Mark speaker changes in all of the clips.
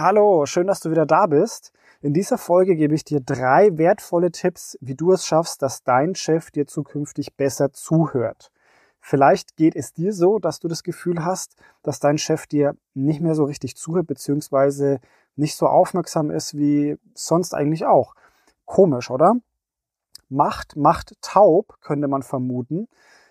Speaker 1: Hallo, schön, dass du wieder da bist. In dieser Folge gebe ich dir drei wertvolle Tipps, wie du es schaffst, dass dein Chef dir zukünftig besser zuhört. Vielleicht geht es dir so, dass du das Gefühl hast, dass dein Chef dir nicht mehr so richtig zuhört, beziehungsweise nicht so aufmerksam ist wie sonst eigentlich auch. Komisch, oder? Macht macht taub, könnte man vermuten.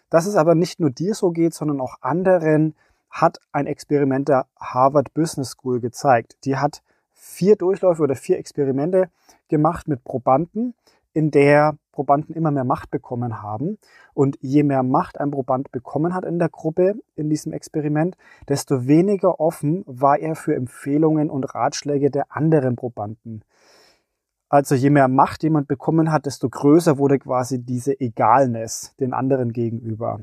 Speaker 1: Dass es aber nicht nur dir so geht, sondern auch anderen, hat ein Experiment der Harvard Business School gezeigt. Die hat vier Durchläufe oder vier Experimente gemacht mit Probanden, in der Probanden immer mehr Macht bekommen haben. Und je mehr Macht ein Proband bekommen hat in der Gruppe, in diesem Experiment, desto weniger offen war er für Empfehlungen und Ratschläge der anderen Probanden. Also je mehr Macht jemand bekommen hat, desto größer wurde quasi diese Egalness den anderen gegenüber.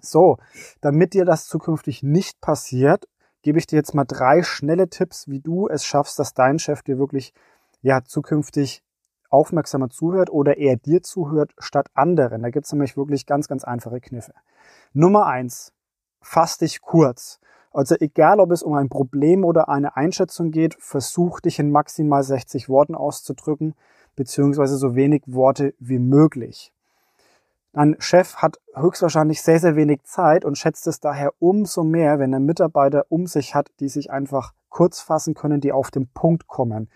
Speaker 1: So, damit dir das zukünftig nicht passiert, gebe ich dir jetzt mal drei schnelle Tipps, wie du es schaffst, dass dein Chef dir wirklich ja zukünftig aufmerksamer zuhört oder eher dir zuhört statt anderen. Da gibt es nämlich wirklich ganz, ganz einfache Kniffe. Nummer eins, fass dich kurz. Also egal, ob es um ein Problem oder eine Einschätzung geht, versuch dich in maximal 60 Worten auszudrücken, beziehungsweise so wenig Worte wie möglich. Ein Chef hat höchstwahrscheinlich sehr, sehr wenig Zeit und schätzt es daher umso mehr, wenn er Mitarbeiter um sich hat, die sich einfach kurz fassen können, die auf den Punkt kommen.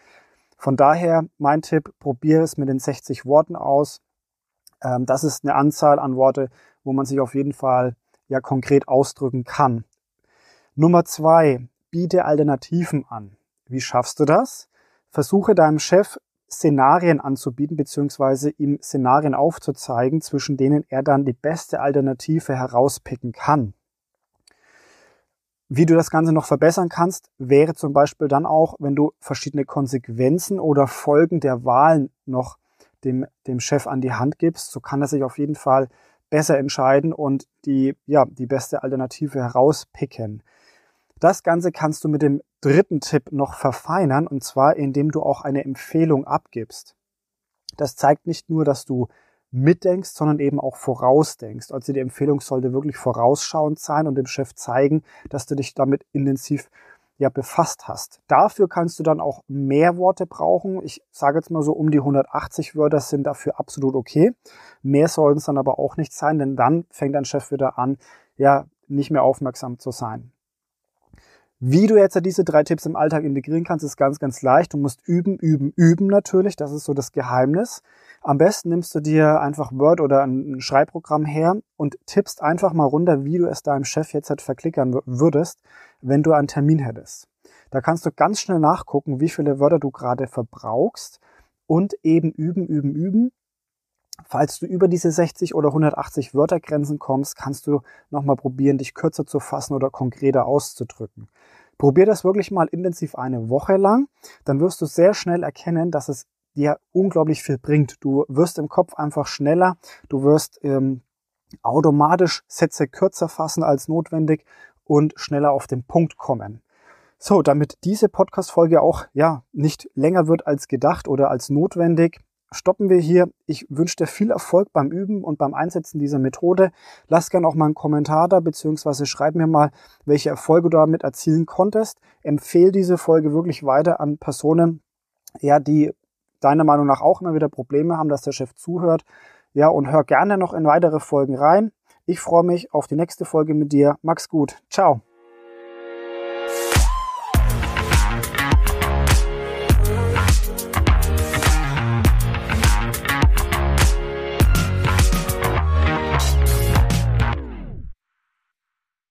Speaker 1: Von daher mein Tipp, probiere es mit den 60 Worten aus. Ähm, das ist eine Anzahl an Worte, wo man sich auf jeden Fall ja konkret ausdrücken kann. Nummer zwei, biete Alternativen an. Wie schaffst du das? Versuche deinem Chef Szenarien anzubieten, beziehungsweise ihm Szenarien aufzuzeigen, zwischen denen er dann die beste Alternative herauspicken kann. Wie du das Ganze noch verbessern kannst, wäre zum Beispiel dann auch, wenn du verschiedene Konsequenzen oder Folgen der Wahlen noch dem, dem Chef an die Hand gibst. So kann er sich auf jeden Fall besser entscheiden und die, ja, die beste Alternative herauspicken. Das Ganze kannst du mit dem dritten Tipp noch verfeinern und zwar indem du auch eine Empfehlung abgibst. Das zeigt nicht nur, dass du mitdenkst, sondern eben auch vorausdenkst. Also die Empfehlung sollte wirklich vorausschauend sein und dem Chef zeigen, dass du dich damit intensiv ja befasst hast. Dafür kannst du dann auch mehr Worte brauchen. Ich sage jetzt mal so um die 180 Wörter sind dafür absolut okay. Mehr sollen es dann aber auch nicht sein, denn dann fängt dein Chef wieder an, ja, nicht mehr aufmerksam zu sein. Wie du jetzt diese drei Tipps im Alltag integrieren kannst, ist ganz, ganz leicht. Du musst üben, üben, üben natürlich. Das ist so das Geheimnis. Am besten nimmst du dir einfach Word oder ein Schreibprogramm her und tippst einfach mal runter, wie du es deinem Chef jetzt halt verklickern würdest, wenn du einen Termin hättest. Da kannst du ganz schnell nachgucken, wie viele Wörter du gerade verbrauchst und eben üben, üben, üben. Falls du über diese 60 oder 180 Wörtergrenzen kommst, kannst du nochmal probieren, dich kürzer zu fassen oder konkreter auszudrücken. Probier das wirklich mal intensiv eine Woche lang, dann wirst du sehr schnell erkennen, dass es dir unglaublich viel bringt. Du wirst im Kopf einfach schneller, du wirst ähm, automatisch Sätze kürzer fassen als notwendig und schneller auf den Punkt kommen. So, damit diese Podcast-Folge auch ja nicht länger wird als gedacht oder als notwendig, stoppen wir hier. Ich wünsche dir viel Erfolg beim Üben und beim Einsetzen dieser Methode. Lass gerne auch mal einen Kommentar da, beziehungsweise schreib mir mal, welche Erfolge du damit erzielen konntest. Empfehle diese Folge wirklich weiter an Personen, ja, die deiner Meinung nach auch immer wieder Probleme haben, dass der Chef zuhört. Ja, und hör gerne noch in weitere Folgen rein. Ich freue mich auf die nächste Folge mit dir. Max gut. Ciao.